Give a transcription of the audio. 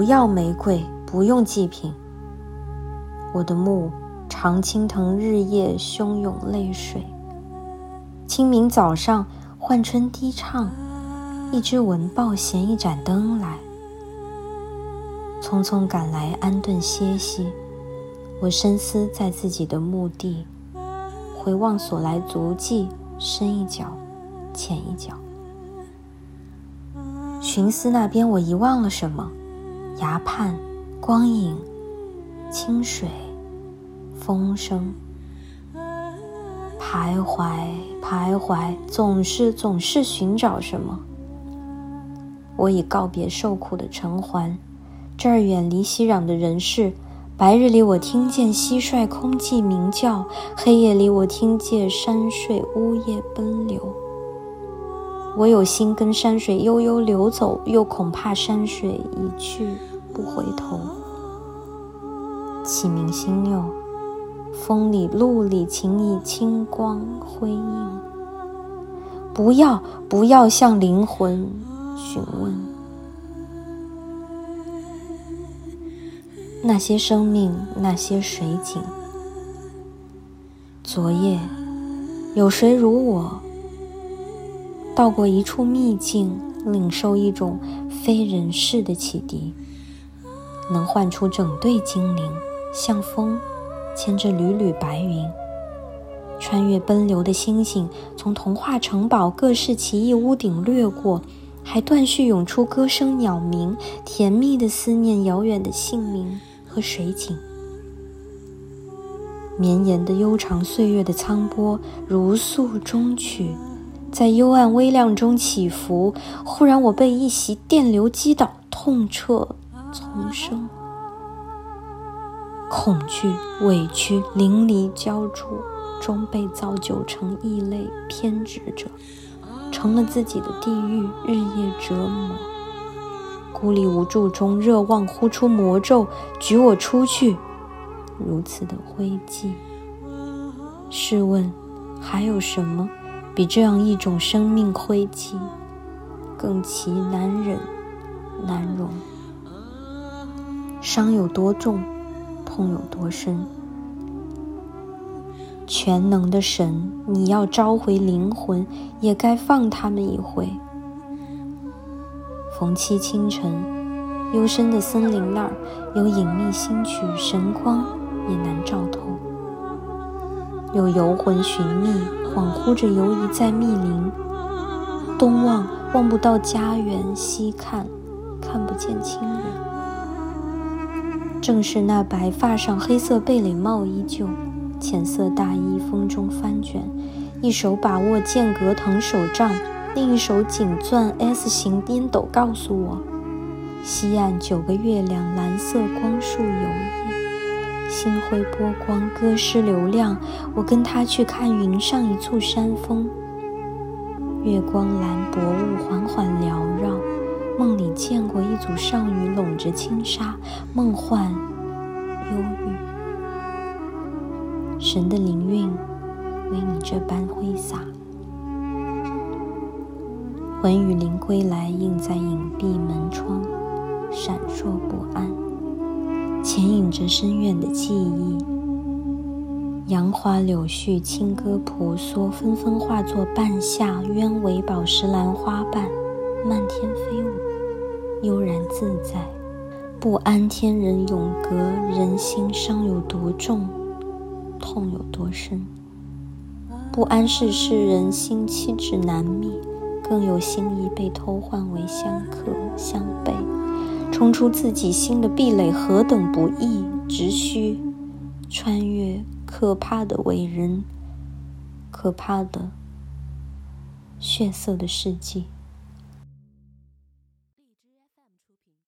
不要玫瑰，不用祭品。我的墓常青藤日夜汹涌泪水。清明早上唤春低唱，一只蚊报衔一盏灯来。匆匆赶来安顿歇息，我深思在自己的墓地，回望所来足迹，深一脚，浅一脚。寻思那边我遗忘了什么？崖畔，光影。清水，风声，徘徊，徘徊，总是，总是寻找什么。我已告别受苦的尘寰，这儿远离熙攘的人世。白日里，我听见蟋蟀空寂鸣叫；黑夜里，我听见山水呜咽奔流。我有心跟山水悠悠流走，又恐怕山水一去不回头。启明星佑，风里露里，请以清光辉映。不要，不要向灵魂询问。那些生命，那些水景。昨夜，有谁如我，到过一处秘境，领受一种非人世的启迪，能唤出整队精灵。像风，牵着缕缕白云，穿越奔流的星星，从童话城堡各式奇异屋顶掠过，还断续涌出歌声鸟鸣，甜蜜的思念遥远的姓名和水景。绵延的悠长岁月的苍波如诉终曲，在幽暗微亮中起伏。忽然，我被一袭电流击倒，痛彻丛生。恐惧、委屈淋漓交织，终被造就成异类偏执者，成了自己的地狱，日夜折磨。孤立无助中，热望呼出魔咒，举我出去。如此的灰烬，试问，还有什么比这样一种生命灰烬更其难忍难容？伤有多重？痛有多深？全能的神，你要召回灵魂，也该放他们一回。逢七清晨，幽深的森林那儿有隐秘星曲，神光也难照透。有游魂寻觅，恍惚着游移在密林。东望望不到家园，西看看不见亲人。正是那白发上黑色贝雷帽依旧，浅色大衣风中翻卷，一手把握剑阁藤手杖，另一手紧攥 S 型烟斗，告诉我：西岸九个月亮，蓝色光束游曳，星辉波光，歌诗流亮。我跟他去看云上一簇山峰，月光蓝薄雾缓缓缭绕。梦里见过一组少女拢着轻纱，梦幻忧郁。神的灵韵，为你这般挥洒。魂与灵归来，映在隐蔽门窗，闪烁不安，牵引着深远的记忆。杨花柳絮，轻歌婆娑，纷纷化作半夏鸢尾宝石兰花瓣，漫天飞舞。悠然自在，不安天人永隔，人心伤有多重，痛有多深？不安世事人心气质难觅，更有心意被偷换为相克相背，冲出自己心的壁垒何等不易，只需穿越可怕的伟人，可怕的血色的世纪。